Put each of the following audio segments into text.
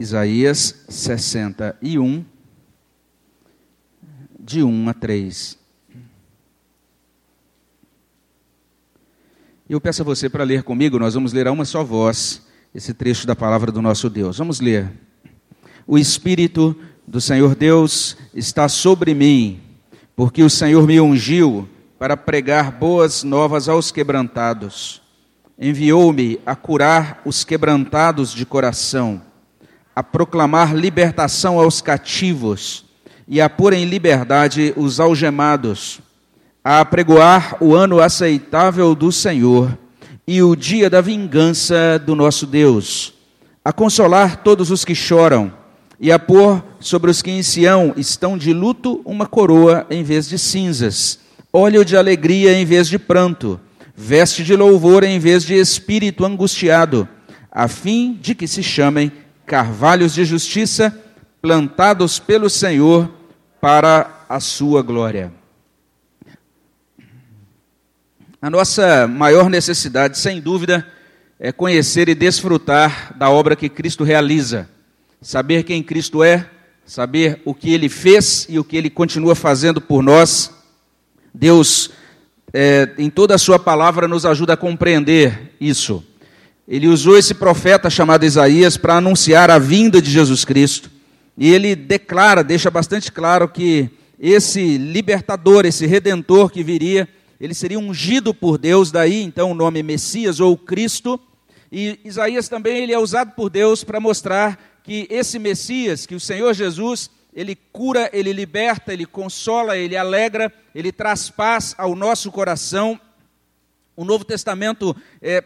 Isaías 61, de 1 a 3. Eu peço a você para ler comigo, nós vamos ler a uma só voz esse trecho da palavra do nosso Deus. Vamos ler. O Espírito do Senhor Deus está sobre mim, porque o Senhor me ungiu para pregar boas novas aos quebrantados. Enviou-me a curar os quebrantados de coração, a proclamar libertação aos cativos e a pôr em liberdade os algemados a apregoar o ano aceitável do Senhor e o dia da vingança do nosso Deus, a consolar todos os que choram e a pôr sobre os que em Sião estão de luto uma coroa em vez de cinzas, óleo de alegria em vez de pranto, veste de louvor em vez de espírito angustiado, a fim de que se chamem carvalhos de justiça plantados pelo Senhor para a sua glória. A nossa maior necessidade, sem dúvida, é conhecer e desfrutar da obra que Cristo realiza. Saber quem Cristo é, saber o que ele fez e o que ele continua fazendo por nós. Deus, é, em toda a sua palavra, nos ajuda a compreender isso. Ele usou esse profeta chamado Isaías para anunciar a vinda de Jesus Cristo. E ele declara, deixa bastante claro que esse libertador, esse redentor que viria, ele seria ungido por Deus, daí então o nome Messias ou Cristo. E Isaías também ele é usado por Deus para mostrar que esse Messias, que o Senhor Jesus, ele cura, ele liberta, ele consola, ele alegra, ele traz paz ao nosso coração. O Novo Testamento é,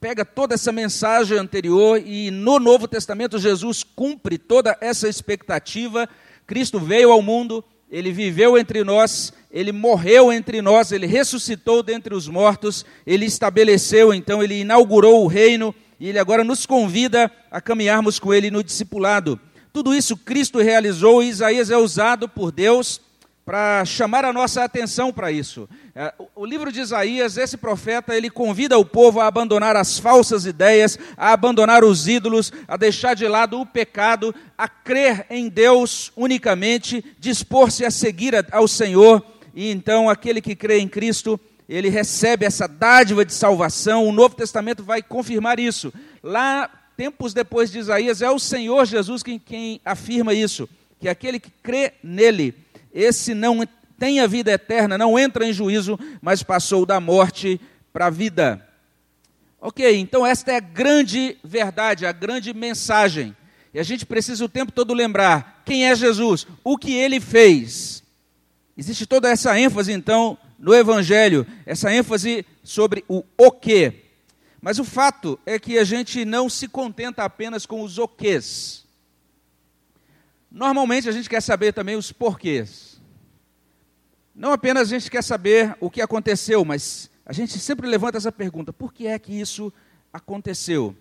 pega toda essa mensagem anterior e no Novo Testamento Jesus cumpre toda essa expectativa. Cristo veio ao mundo, ele viveu entre nós, ele morreu entre nós, ele ressuscitou dentre os mortos, ele estabeleceu, então, ele inaugurou o reino e ele agora nos convida a caminharmos com ele no discipulado. Tudo isso Cristo realizou e Isaías é usado por Deus para chamar a nossa atenção para isso. É, o livro de Isaías, esse profeta, ele convida o povo a abandonar as falsas ideias, a abandonar os ídolos, a deixar de lado o pecado, a crer em Deus unicamente, dispor-se a seguir ao Senhor. E então aquele que crê em Cristo, ele recebe essa dádiva de salvação. O Novo Testamento vai confirmar isso. Lá, tempos depois de Isaías, é o Senhor Jesus quem, quem afirma isso, que aquele que crê nele esse não tem a vida eterna, não entra em juízo, mas passou da morte para a vida. Ok, então esta é a grande verdade, a grande mensagem. E a gente precisa o tempo todo lembrar quem é Jesus, o que ele fez. Existe toda essa ênfase, então, no Evangelho, essa ênfase sobre o o que. Mas o fato é que a gente não se contenta apenas com os o quês. Normalmente a gente quer saber também os porquês. Não apenas a gente quer saber o que aconteceu, mas a gente sempre levanta essa pergunta: por que é que isso aconteceu?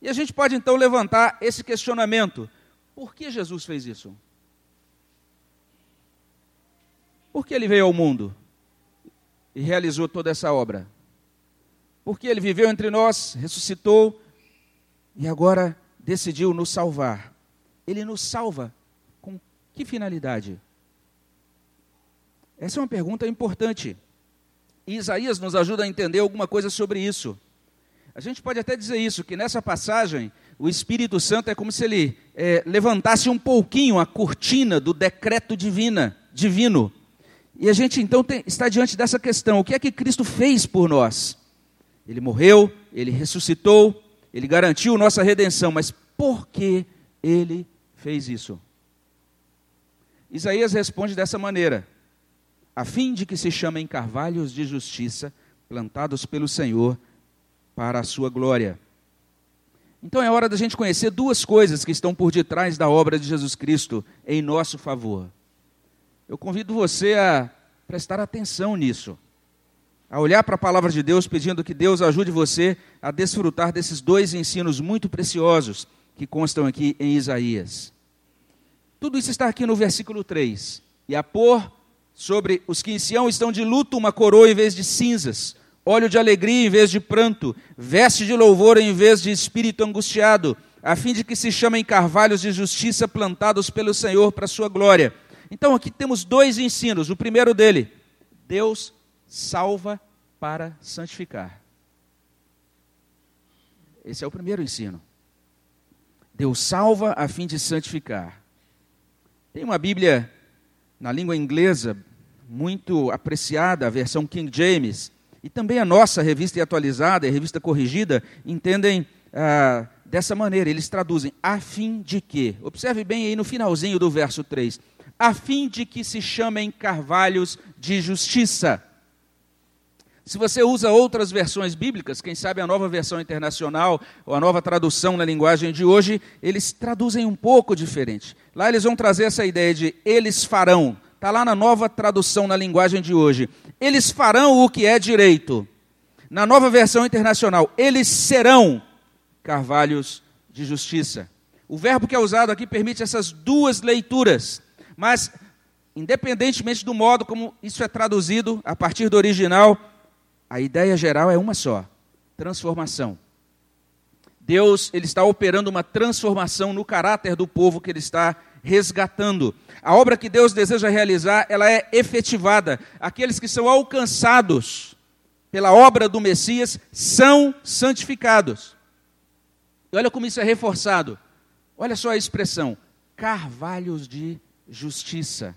E a gente pode então levantar esse questionamento: por que Jesus fez isso? Por que ele veio ao mundo e realizou toda essa obra? Porque ele viveu entre nós, ressuscitou e agora decidiu nos salvar ele nos salva com que finalidade? Essa é uma pergunta importante. E Isaías nos ajuda a entender alguma coisa sobre isso. A gente pode até dizer isso, que nessa passagem o Espírito Santo é como se ele é, levantasse um pouquinho a cortina do decreto divina, divino. E a gente então tem, está diante dessa questão: o que é que Cristo fez por nós? Ele morreu, ele ressuscitou, ele garantiu nossa redenção, mas por que ele fez isso? Isaías responde dessa maneira: a fim de que se chamem carvalhos de justiça, plantados pelo Senhor para a sua glória. Então é hora da gente conhecer duas coisas que estão por detrás da obra de Jesus Cristo em nosso favor. Eu convido você a prestar atenção nisso, a olhar para a palavra de Deus, pedindo que Deus ajude você a desfrutar desses dois ensinos muito preciosos que constam aqui em Isaías. Tudo isso está aqui no versículo 3. E a pôr sobre os que em Sião estão de luto uma coroa em vez de cinzas, óleo de alegria em vez de pranto, veste de louvor em vez de espírito angustiado, a fim de que se chamem carvalhos de justiça plantados pelo Senhor para sua glória. Então aqui temos dois ensinos. O primeiro dele, Deus salva para santificar. Esse é o primeiro ensino. Deus salva a fim de santificar. Tem uma Bíblia na língua inglesa muito apreciada, a versão King James, e também a nossa revista atualizada, a revista corrigida, entendem ah, dessa maneira. Eles traduzem a fim de que. Observe bem aí no finalzinho do verso 3. A fim de que se chamem carvalhos de justiça. Se você usa outras versões bíblicas, quem sabe a nova versão internacional ou a nova tradução na linguagem de hoje, eles traduzem um pouco diferente. Lá eles vão trazer essa ideia de eles farão. Está lá na nova tradução na linguagem de hoje. Eles farão o que é direito. Na nova versão internacional, eles serão carvalhos de justiça. O verbo que é usado aqui permite essas duas leituras, mas, independentemente do modo como isso é traduzido, a partir do original, a ideia geral é uma só: transformação. Deus ele está operando uma transformação no caráter do povo que ele está resgatando. A obra que Deus deseja realizar, ela é efetivada. Aqueles que são alcançados pela obra do Messias são santificados. E olha como isso é reforçado. Olha só a expressão: carvalhos de justiça.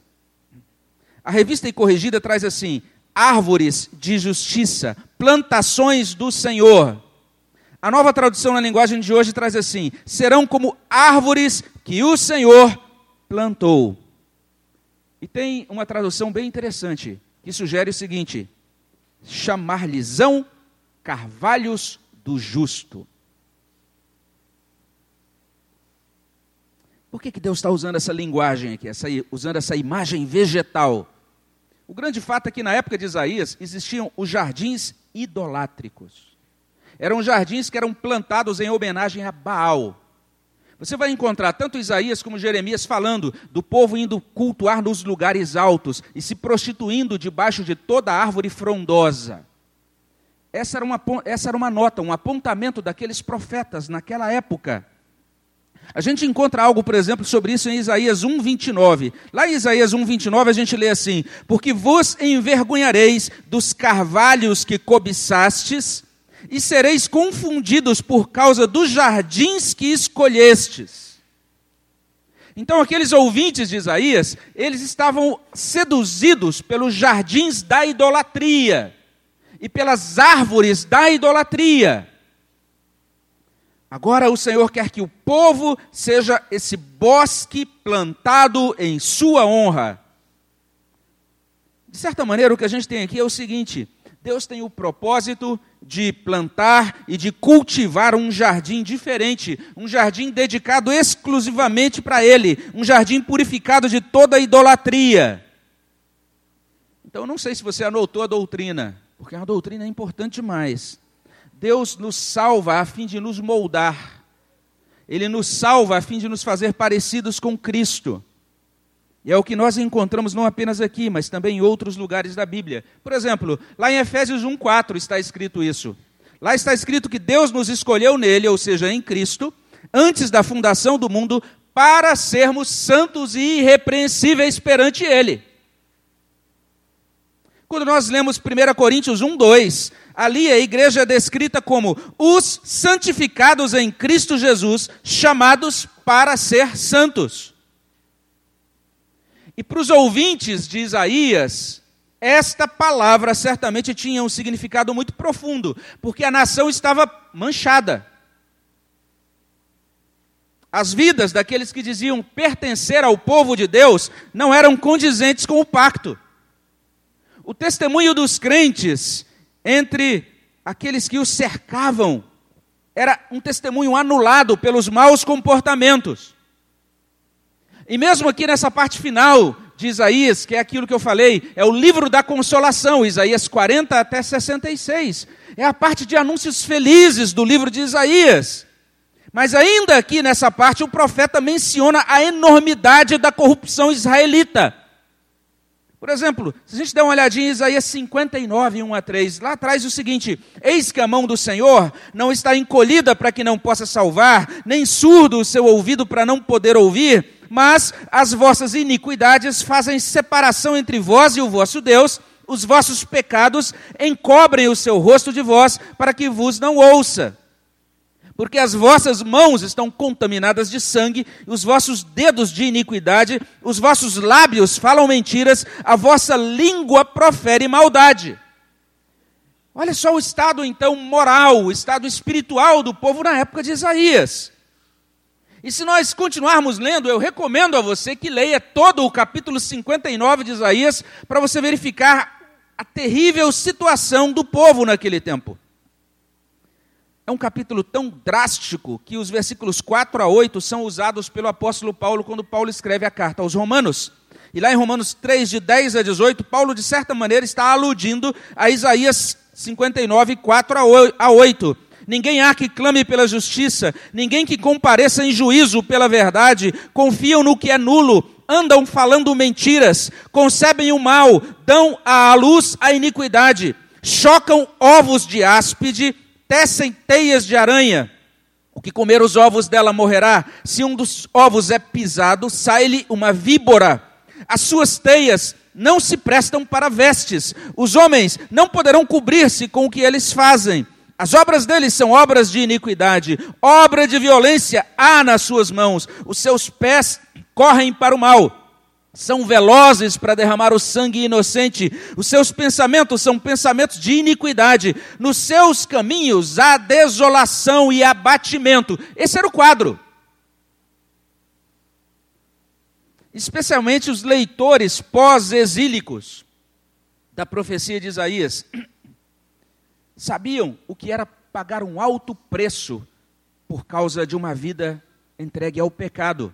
A revista e corrigida traz assim: árvores de justiça, plantações do Senhor. A nova tradução na linguagem de hoje traz assim: serão como árvores que o Senhor plantou. E tem uma tradução bem interessante que sugere o seguinte: chamar-lhes-ão carvalhos do justo. Por que, que Deus está usando essa linguagem aqui, essa, usando essa imagem vegetal? O grande fato é que na época de Isaías existiam os jardins idolátricos. Eram jardins que eram plantados em homenagem a Baal. Você vai encontrar tanto Isaías como Jeremias falando do povo indo cultuar nos lugares altos e se prostituindo debaixo de toda árvore frondosa. Essa era uma, essa era uma nota, um apontamento daqueles profetas naquela época. A gente encontra algo, por exemplo, sobre isso em Isaías 1:29. Lá em Isaías 1:29 a gente lê assim: "Porque vos envergonhareis dos carvalhos que cobiçastes, e sereis confundidos por causa dos jardins que escolhestes." Então aqueles ouvintes de Isaías, eles estavam seduzidos pelos jardins da idolatria e pelas árvores da idolatria. Agora o Senhor quer que o povo seja esse bosque plantado em sua honra. De certa maneira, o que a gente tem aqui é o seguinte: Deus tem o propósito de plantar e de cultivar um jardim diferente, um jardim dedicado exclusivamente para Ele, um jardim purificado de toda idolatria. Então, não sei se você anotou a doutrina, porque a doutrina é importante demais. Deus nos salva a fim de nos moldar. Ele nos salva a fim de nos fazer parecidos com Cristo. E é o que nós encontramos não apenas aqui, mas também em outros lugares da Bíblia. Por exemplo, lá em Efésios 1:4 está escrito isso. Lá está escrito que Deus nos escolheu nele, ou seja, em Cristo, antes da fundação do mundo, para sermos santos e irrepreensíveis perante ele. Quando nós lemos 1 Coríntios 1, 2, ali a igreja é descrita como os santificados em Cristo Jesus, chamados para ser santos. E para os ouvintes de Isaías, esta palavra certamente tinha um significado muito profundo, porque a nação estava manchada. As vidas daqueles que diziam pertencer ao povo de Deus não eram condizentes com o pacto. O testemunho dos crentes entre aqueles que os cercavam era um testemunho anulado pelos maus comportamentos. E mesmo aqui nessa parte final de Isaías, que é aquilo que eu falei, é o livro da consolação, Isaías 40 até 66. É a parte de anúncios felizes do livro de Isaías. Mas ainda aqui nessa parte, o profeta menciona a enormidade da corrupção israelita. Por exemplo, se a gente der uma olhadinha em Isaías 59, 1 a 3, lá traz o seguinte: Eis que a mão do Senhor não está encolhida para que não possa salvar, nem surdo o seu ouvido para não poder ouvir, mas as vossas iniquidades fazem separação entre vós e o vosso Deus, os vossos pecados encobrem o seu rosto de vós, para que vos não ouça porque as vossas mãos estão contaminadas de sangue, os vossos dedos de iniquidade, os vossos lábios falam mentiras, a vossa língua profere maldade. Olha só o estado então moral, o estado espiritual do povo na época de Isaías. E se nós continuarmos lendo, eu recomendo a você que leia todo o capítulo 59 de Isaías para você verificar a terrível situação do povo naquele tempo. É um capítulo tão drástico que os versículos 4 a 8 são usados pelo apóstolo Paulo quando Paulo escreve a carta aos Romanos. E lá em Romanos 3, de 10 a 18, Paulo, de certa maneira, está aludindo a Isaías 59, 4 a 8. Ninguém há que clame pela justiça, ninguém que compareça em juízo pela verdade, confiam no que é nulo, andam falando mentiras, concebem o mal, dão à luz a iniquidade, chocam ovos de áspide tecem teias de aranha. O que comer os ovos dela morrerá. Se um dos ovos é pisado, sai-lhe uma víbora. As suas teias não se prestam para vestes. Os homens não poderão cobrir-se com o que eles fazem. As obras deles são obras de iniquidade, obra de violência há nas suas mãos. Os seus pés correm para o mal são velozes para derramar o sangue inocente, os seus pensamentos são pensamentos de iniquidade, nos seus caminhos há desolação e abatimento. Esse era o quadro. Especialmente os leitores pós-exílicos da profecia de Isaías sabiam o que era pagar um alto preço por causa de uma vida entregue ao pecado.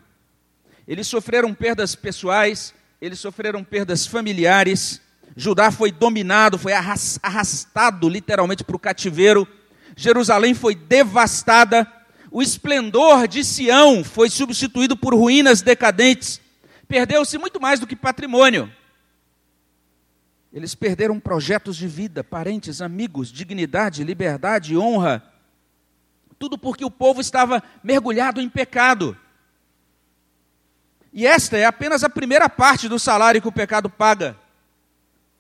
Eles sofreram perdas pessoais, eles sofreram perdas familiares. Judá foi dominado, foi arrastado literalmente para o cativeiro. Jerusalém foi devastada. O esplendor de Sião foi substituído por ruínas decadentes. Perdeu-se muito mais do que patrimônio. Eles perderam projetos de vida, parentes, amigos, dignidade, liberdade, honra. Tudo porque o povo estava mergulhado em pecado. E esta é apenas a primeira parte do salário que o pecado paga.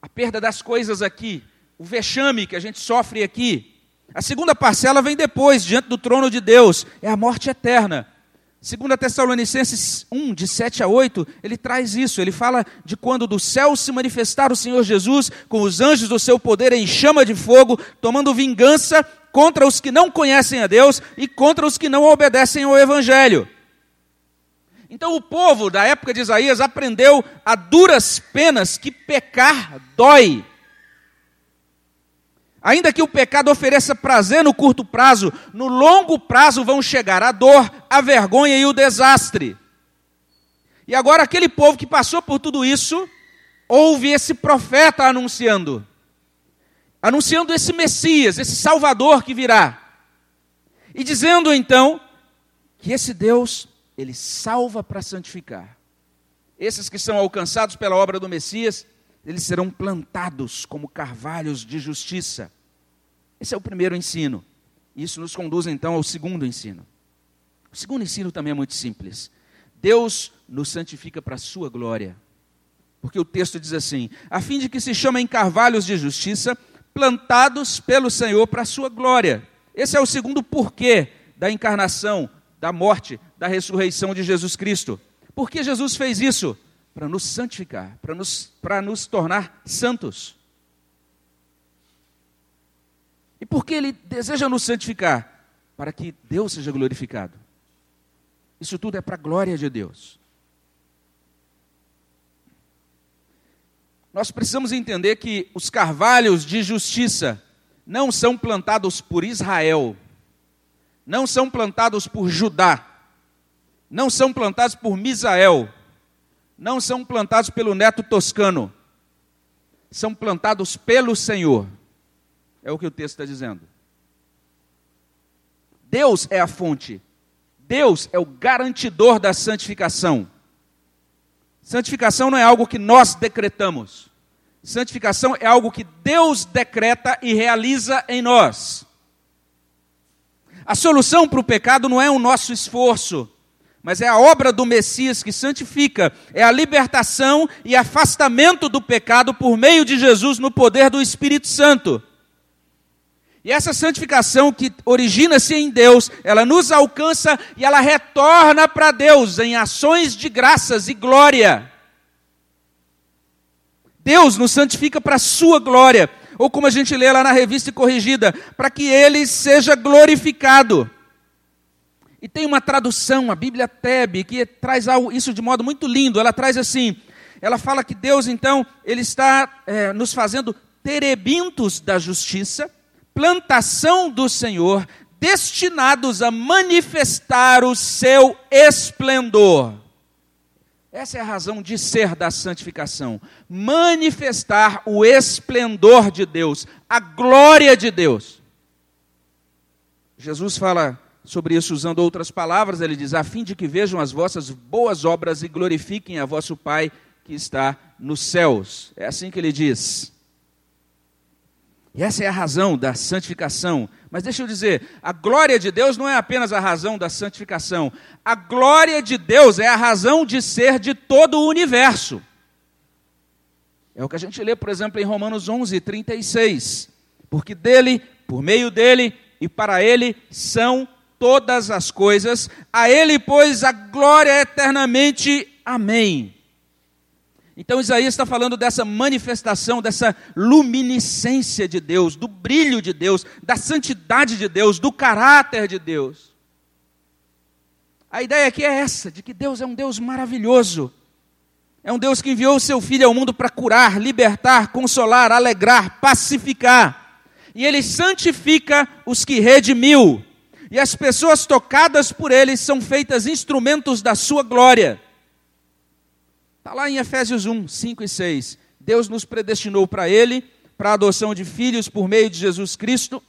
A perda das coisas aqui, o vexame que a gente sofre aqui. A segunda parcela vem depois, diante do trono de Deus, é a morte eterna. Segundo Tessalonicenses 1, de 7 a 8, ele traz isso. Ele fala de quando do céu se manifestar o Senhor Jesus com os anjos do seu poder em chama de fogo, tomando vingança contra os que não conhecem a Deus e contra os que não obedecem ao Evangelho. Então o povo da época de Isaías aprendeu a duras penas que pecar dói. Ainda que o pecado ofereça prazer no curto prazo, no longo prazo vão chegar a dor, a vergonha e o desastre. E agora aquele povo que passou por tudo isso, ouve esse profeta anunciando, anunciando esse Messias, esse Salvador que virá, e dizendo então que esse Deus ele salva para santificar. Esses que são alcançados pela obra do Messias, eles serão plantados como carvalhos de justiça. Esse é o primeiro ensino. Isso nos conduz então ao segundo ensino. O segundo ensino também é muito simples. Deus nos santifica para a sua glória. Porque o texto diz assim: a fim de que se chamem carvalhos de justiça, plantados pelo Senhor para a sua glória. Esse é o segundo porquê da encarnação, da morte, da ressurreição de Jesus Cristo. Por que Jesus fez isso? Para nos santificar, para nos, para nos tornar santos. E por que Ele deseja nos santificar? Para que Deus seja glorificado. Isso tudo é para a glória de Deus. Nós precisamos entender que os carvalhos de justiça não são plantados por Israel, não são plantados por Judá, não são plantados por Misael, não são plantados pelo neto toscano, são plantados pelo Senhor. É o que o texto está dizendo. Deus é a fonte, Deus é o garantidor da santificação. Santificação não é algo que nós decretamos. Santificação é algo que Deus decreta e realiza em nós. A solução para o pecado não é o nosso esforço, mas é a obra do Messias que santifica, é a libertação e afastamento do pecado por meio de Jesus no poder do Espírito Santo. E essa santificação que origina-se em Deus, ela nos alcança e ela retorna para Deus em ações de graças e glória. Deus nos santifica para a sua glória, ou como a gente lê lá na revista corrigida, para que ele seja glorificado. E tem uma tradução, a Bíblia Tebe, que traz isso de modo muito lindo. Ela traz assim: ela fala que Deus, então, ele está é, nos fazendo terebintos da justiça plantação do Senhor, destinados a manifestar o seu esplendor. Essa é a razão de ser da santificação. Manifestar o esplendor de Deus, a glória de Deus. Jesus fala sobre isso usando outras palavras, ele diz: a fim de que vejam as vossas boas obras e glorifiquem a vosso Pai que está nos céus. É assim que ele diz. E essa é a razão da santificação. Mas deixa eu dizer, a glória de Deus não é apenas a razão da santificação. A glória de Deus é a razão de ser de todo o universo. É o que a gente lê, por exemplo, em Romanos 11, 36. Porque dele, por meio dele e para ele são todas as coisas. A ele, pois, a glória eternamente. Amém. Então Isaías está falando dessa manifestação, dessa luminiscência de Deus, do brilho de Deus, da santidade de Deus, do caráter de Deus. A ideia aqui é essa, de que Deus é um Deus maravilhoso. É um Deus que enviou o seu Filho ao mundo para curar, libertar, consolar, alegrar, pacificar. E ele santifica os que redimiu. E as pessoas tocadas por ele são feitas instrumentos da sua glória. Está lá em Efésios 1, 5 e 6. Deus nos predestinou para Ele, para a adoção de filhos por meio de Jesus Cristo,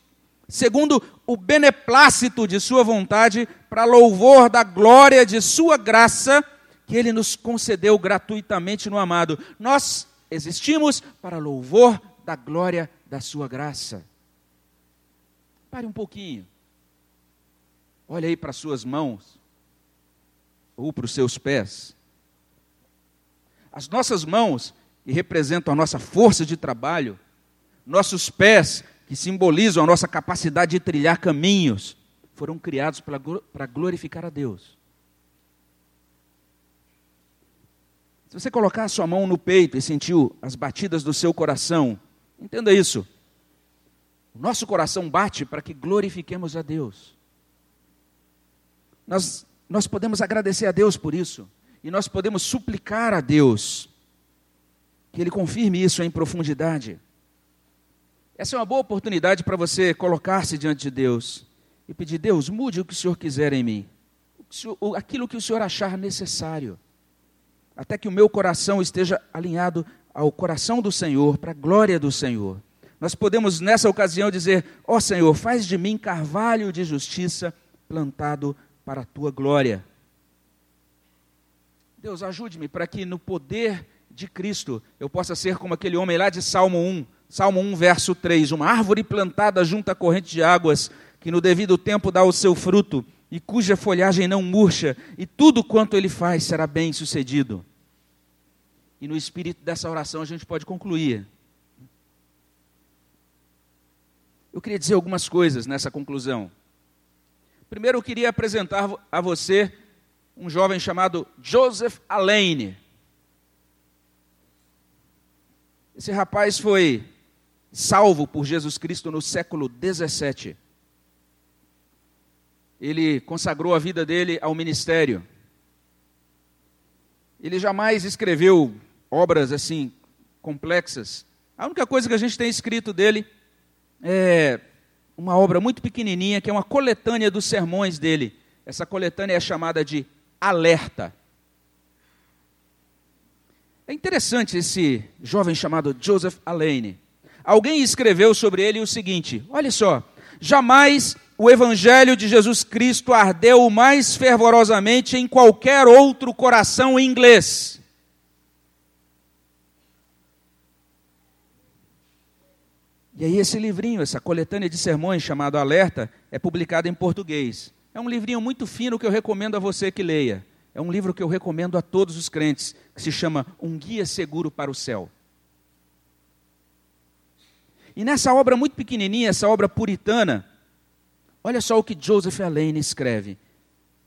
segundo o beneplácito de Sua vontade, para louvor da glória de Sua graça, que Ele nos concedeu gratuitamente no amado. Nós existimos para louvor da glória da Sua graça. Pare um pouquinho. Olha aí para as suas mãos, ou para os seus pés. As nossas mãos, que representam a nossa força de trabalho, nossos pés, que simbolizam a nossa capacidade de trilhar caminhos, foram criados para glorificar a Deus. Se você colocar a sua mão no peito e sentiu as batidas do seu coração, entenda isso. O nosso coração bate para que glorifiquemos a Deus. Nós, nós podemos agradecer a Deus por isso. E nós podemos suplicar a Deus que Ele confirme isso em profundidade. Essa é uma boa oportunidade para você colocar-se diante de Deus e pedir: Deus, mude o que o Senhor quiser em mim, aquilo que o Senhor achar necessário, até que o meu coração esteja alinhado ao coração do Senhor, para a glória do Senhor. Nós podemos nessa ocasião dizer: Ó oh, Senhor, faz de mim carvalho de justiça plantado para a tua glória. Deus, ajude-me para que no poder de Cristo eu possa ser como aquele homem lá de Salmo 1, Salmo 1, verso 3, uma árvore plantada junto à corrente de águas, que no devido tempo dá o seu fruto e cuja folhagem não murcha, e tudo quanto ele faz será bem sucedido. E no espírito dessa oração a gente pode concluir. Eu queria dizer algumas coisas nessa conclusão. Primeiro, eu queria apresentar a você um jovem chamado Joseph Alain. Esse rapaz foi salvo por Jesus Cristo no século 17. Ele consagrou a vida dele ao ministério. Ele jamais escreveu obras assim complexas. A única coisa que a gente tem escrito dele é uma obra muito pequenininha, que é uma coletânea dos sermões dele. Essa coletânea é chamada de alerta. É interessante esse jovem chamado Joseph Alain. Alguém escreveu sobre ele o seguinte: olha só, jamais o evangelho de Jesus Cristo ardeu mais fervorosamente em qualquer outro coração inglês. E aí esse livrinho, essa coletânea de sermões chamado Alerta, é publicado em português. É um livrinho muito fino que eu recomendo a você que leia. É um livro que eu recomendo a todos os crentes, que se chama Um Guia Seguro para o Céu. E nessa obra muito pequenininha, essa obra puritana, olha só o que Joseph Alleine escreve.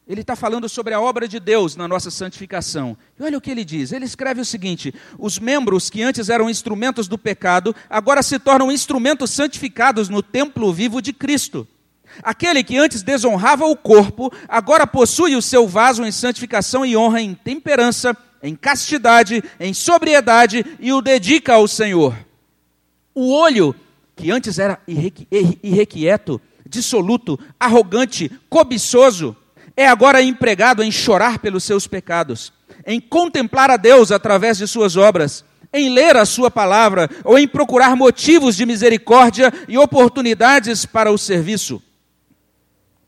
Ele está falando sobre a obra de Deus na nossa santificação. E olha o que ele diz. Ele escreve o seguinte: os membros que antes eram instrumentos do pecado, agora se tornam instrumentos santificados no templo vivo de Cristo. Aquele que antes desonrava o corpo, agora possui o seu vaso em santificação e honra em temperança, em castidade, em sobriedade e o dedica ao Senhor. O olho, que antes era irrequieto, dissoluto, arrogante, cobiçoso, é agora empregado em chorar pelos seus pecados, em contemplar a Deus através de suas obras, em ler a sua palavra ou em procurar motivos de misericórdia e oportunidades para o serviço.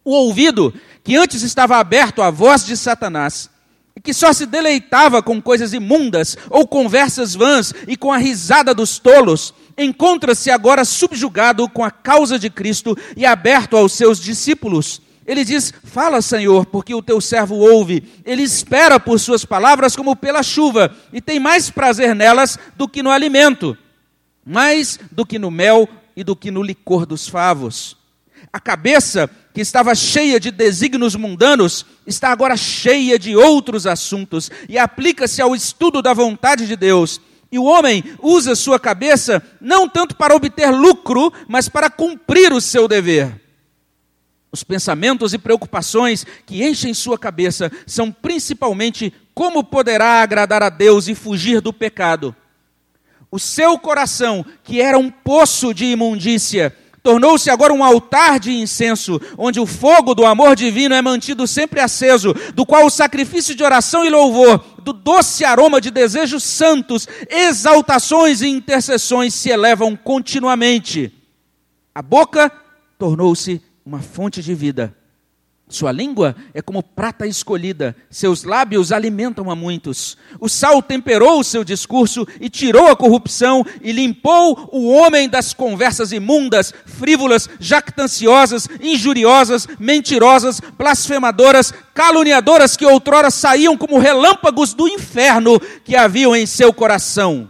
O ouvido, que antes estava aberto à voz de Satanás, e que só se deleitava com coisas imundas ou conversas vãs e com a risada dos tolos, encontra-se agora subjugado com a causa de Cristo e aberto aos seus discípulos ele diz: Fala, Senhor, porque o teu servo ouve. Ele espera por suas palavras como pela chuva, e tem mais prazer nelas do que no alimento, mais do que no mel e do que no licor dos favos. A cabeça, que estava cheia de desígnios mundanos, está agora cheia de outros assuntos e aplica-se ao estudo da vontade de Deus. E o homem usa sua cabeça não tanto para obter lucro, mas para cumprir o seu dever. Os pensamentos e preocupações que enchem sua cabeça são principalmente como poderá agradar a Deus e fugir do pecado. O seu coração, que era um poço de imundícia, tornou-se agora um altar de incenso, onde o fogo do amor divino é mantido sempre aceso, do qual o sacrifício de oração e louvor, do doce aroma de desejos santos, exaltações e intercessões se elevam continuamente. A boca tornou-se uma fonte de vida. Sua língua é como prata escolhida, seus lábios alimentam a muitos. O sal temperou o seu discurso e tirou a corrupção e limpou o homem das conversas imundas, frívolas, jactanciosas, injuriosas, mentirosas, blasfemadoras, caluniadoras que outrora saíam como relâmpagos do inferno que haviam em seu coração.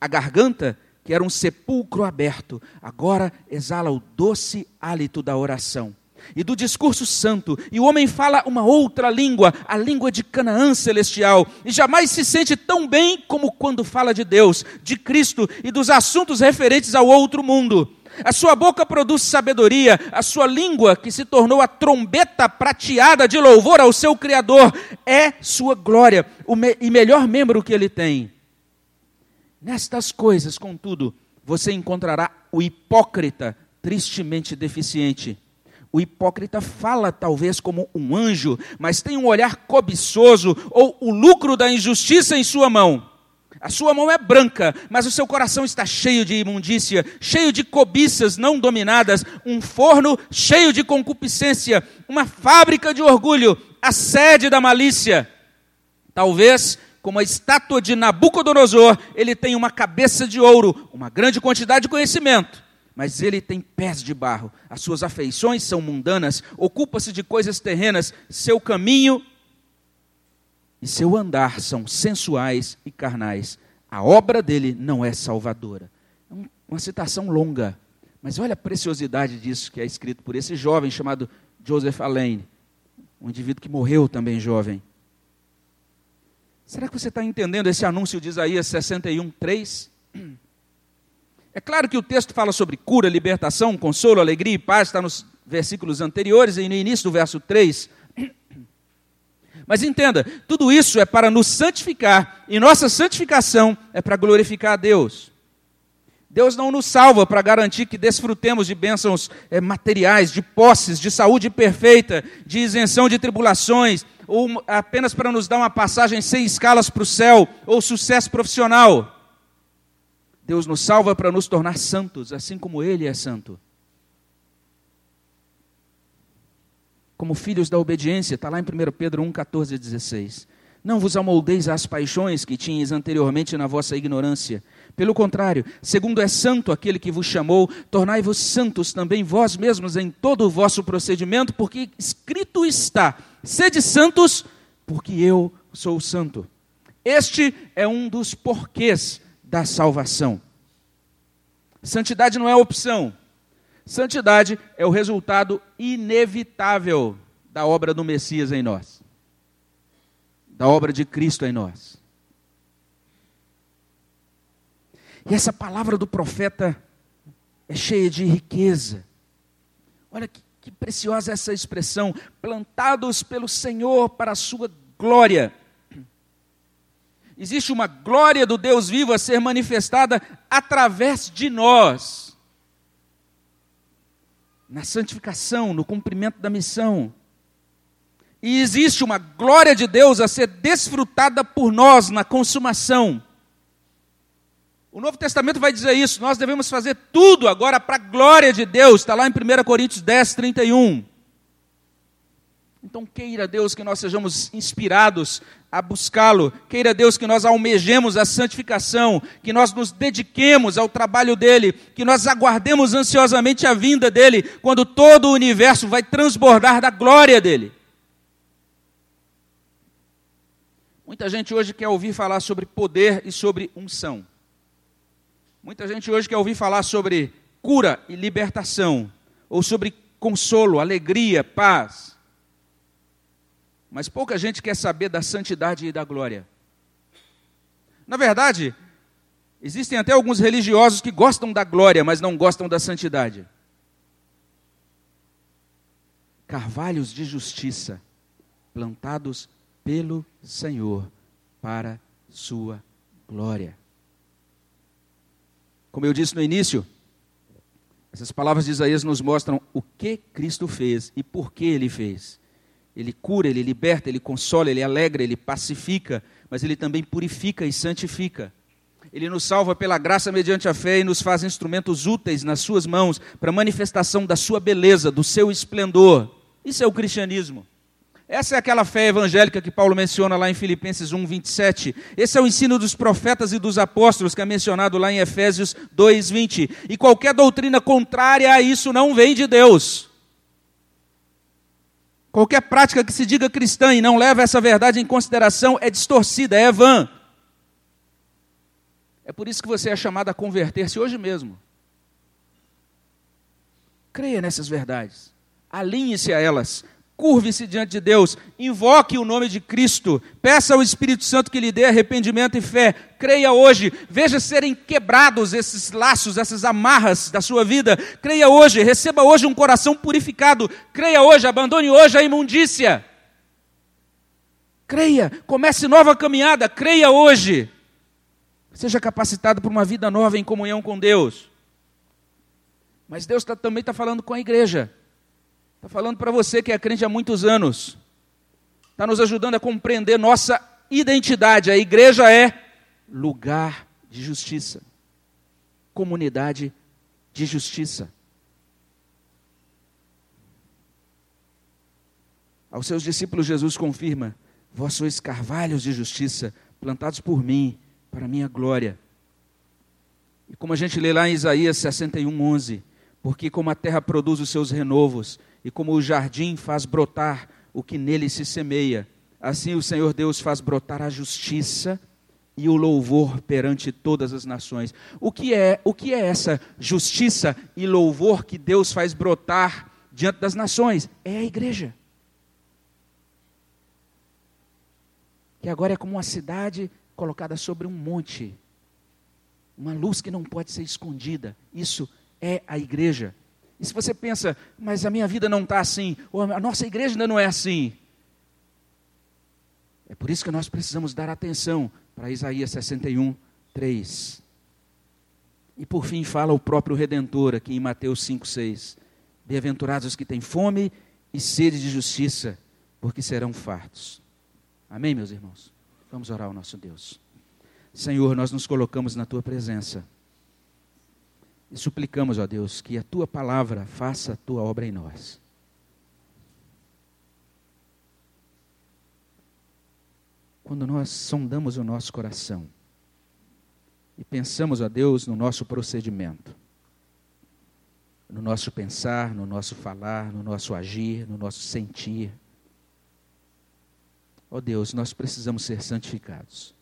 A garganta que era um sepulcro aberto, agora exala o doce hálito da oração e do discurso santo, e o homem fala uma outra língua, a língua de Canaã celestial, e jamais se sente tão bem como quando fala de Deus, de Cristo e dos assuntos referentes ao outro mundo. A sua boca produz sabedoria, a sua língua, que se tornou a trombeta prateada de louvor ao seu Criador, é sua glória, o me e melhor membro que ele tem. Nestas coisas, contudo, você encontrará o hipócrita tristemente deficiente. O hipócrita fala talvez como um anjo, mas tem um olhar cobiçoso ou o lucro da injustiça em sua mão. A sua mão é branca, mas o seu coração está cheio de imundícia, cheio de cobiças não dominadas, um forno cheio de concupiscência, uma fábrica de orgulho, a sede da malícia. Talvez como a estátua de Nabucodonosor, ele tem uma cabeça de ouro, uma grande quantidade de conhecimento, mas ele tem pés de barro. As suas afeições são mundanas, ocupa-se de coisas terrenas, seu caminho e seu andar são sensuais e carnais. A obra dele não é salvadora. É uma citação longa, mas olha a preciosidade disso que é escrito por esse jovem chamado Joseph Alain, um indivíduo que morreu também jovem. Será que você está entendendo esse anúncio de Isaías 61, 3? É claro que o texto fala sobre cura, libertação, consolo, alegria e paz, está nos versículos anteriores e no início do verso 3. Mas entenda, tudo isso é para nos santificar, e nossa santificação é para glorificar a Deus. Deus não nos salva para garantir que desfrutemos de bênçãos é, materiais, de posses, de saúde perfeita, de isenção de tribulações, ou apenas para nos dar uma passagem sem escalas para o céu, ou sucesso profissional. Deus nos salva para nos tornar santos, assim como Ele é santo. Como filhos da obediência, está lá em 1 Pedro 1, 14 e 16. Não vos amoldeis às paixões que tinhas anteriormente na vossa ignorância Pelo contrário, segundo é santo aquele que vos chamou, tornai-vos santos também vós mesmos em todo o vosso procedimento, porque escrito está: sede santos, porque eu sou santo. Este é um dos porquês da salvação. Santidade não é opção. Santidade é o resultado inevitável da obra do Messias em nós, da obra de Cristo em nós. E essa palavra do profeta é cheia de riqueza. Olha que, que preciosa essa expressão: plantados pelo Senhor para a sua glória. Existe uma glória do Deus vivo a ser manifestada através de nós, na santificação, no cumprimento da missão. E existe uma glória de Deus a ser desfrutada por nós na consumação. O Novo Testamento vai dizer isso, nós devemos fazer tudo agora para a glória de Deus, está lá em 1 Coríntios 10, 31. Então, queira Deus que nós sejamos inspirados a buscá-lo, queira Deus que nós almejemos a santificação, que nós nos dediquemos ao trabalho dele, que nós aguardemos ansiosamente a vinda dele, quando todo o universo vai transbordar da glória dele. Muita gente hoje quer ouvir falar sobre poder e sobre unção. Muita gente hoje quer ouvir falar sobre cura e libertação, ou sobre consolo, alegria, paz. Mas pouca gente quer saber da santidade e da glória. Na verdade, existem até alguns religiosos que gostam da glória, mas não gostam da santidade. Carvalhos de justiça, plantados pelo Senhor para sua glória. Como eu disse no início, essas palavras de Isaías nos mostram o que Cristo fez e por que ele fez. Ele cura, ele liberta, ele consola, ele alegra, ele pacifica, mas ele também purifica e santifica. Ele nos salva pela graça mediante a fé e nos faz instrumentos úteis nas suas mãos para a manifestação da sua beleza, do seu esplendor. Isso é o cristianismo. Essa é aquela fé evangélica que Paulo menciona lá em Filipenses 1, 27. Esse é o ensino dos profetas e dos apóstolos, que é mencionado lá em Efésios 2, 20. E qualquer doutrina contrária a isso não vem de Deus. Qualquer prática que se diga cristã e não leva essa verdade em consideração é distorcida, é vã. É por isso que você é chamado a converter-se hoje mesmo. Creia nessas verdades, alinhe-se a elas, curve-se diante de Deus, invoque o nome de Cristo, peça ao Espírito Santo que lhe dê arrependimento e fé, creia hoje, veja serem quebrados esses laços, essas amarras da sua vida, creia hoje, receba hoje um coração purificado, creia hoje, abandone hoje a imundícia. Creia, comece nova caminhada, creia hoje. Seja capacitado para uma vida nova em comunhão com Deus. Mas Deus tá, também está falando com a igreja. Está falando para você que é crente há muitos anos. Está nos ajudando a compreender nossa identidade. A igreja é lugar de justiça, comunidade de justiça. Aos seus discípulos, Jesus confirma: Vós sois carvalhos de justiça, plantados por mim, para minha glória. E como a gente lê lá em Isaías 61, 11: Porque como a terra produz os seus renovos, e como o jardim faz brotar o que nele se semeia, assim o Senhor Deus faz brotar a justiça e o louvor perante todas as nações. O que é, o que é essa justiça e louvor que Deus faz brotar diante das nações? É a igreja. Que agora é como uma cidade colocada sobre um monte. Uma luz que não pode ser escondida. Isso é a igreja. E se você pensa, mas a minha vida não está assim, ou a nossa igreja ainda não é assim. É por isso que nós precisamos dar atenção para Isaías 61, 3. E por fim fala o próprio Redentor aqui em Mateus 5, 6. Bem-aventurados os que têm fome e sede de justiça, porque serão fartos. Amém, meus irmãos? Vamos orar ao nosso Deus. Senhor, nós nos colocamos na tua presença. E suplicamos, ó Deus, que a tua palavra faça a tua obra em nós. Quando nós sondamos o nosso coração, e pensamos, ó Deus, no nosso procedimento, no nosso pensar, no nosso falar, no nosso agir, no nosso sentir. Ó Deus, nós precisamos ser santificados.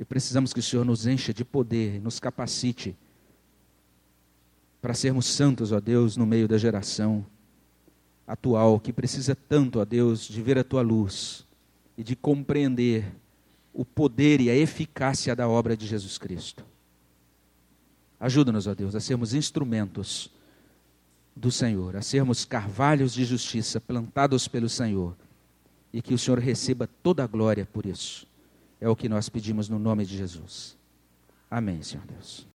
E precisamos que o Senhor nos encha de poder, nos capacite para sermos santos, ó Deus, no meio da geração atual que precisa tanto, ó Deus, de ver a tua luz e de compreender o poder e a eficácia da obra de Jesus Cristo. Ajuda-nos, ó Deus, a sermos instrumentos do Senhor, a sermos carvalhos de justiça plantados pelo Senhor e que o Senhor receba toda a glória por isso. É o que nós pedimos no nome de Jesus. Amém, Senhor Deus.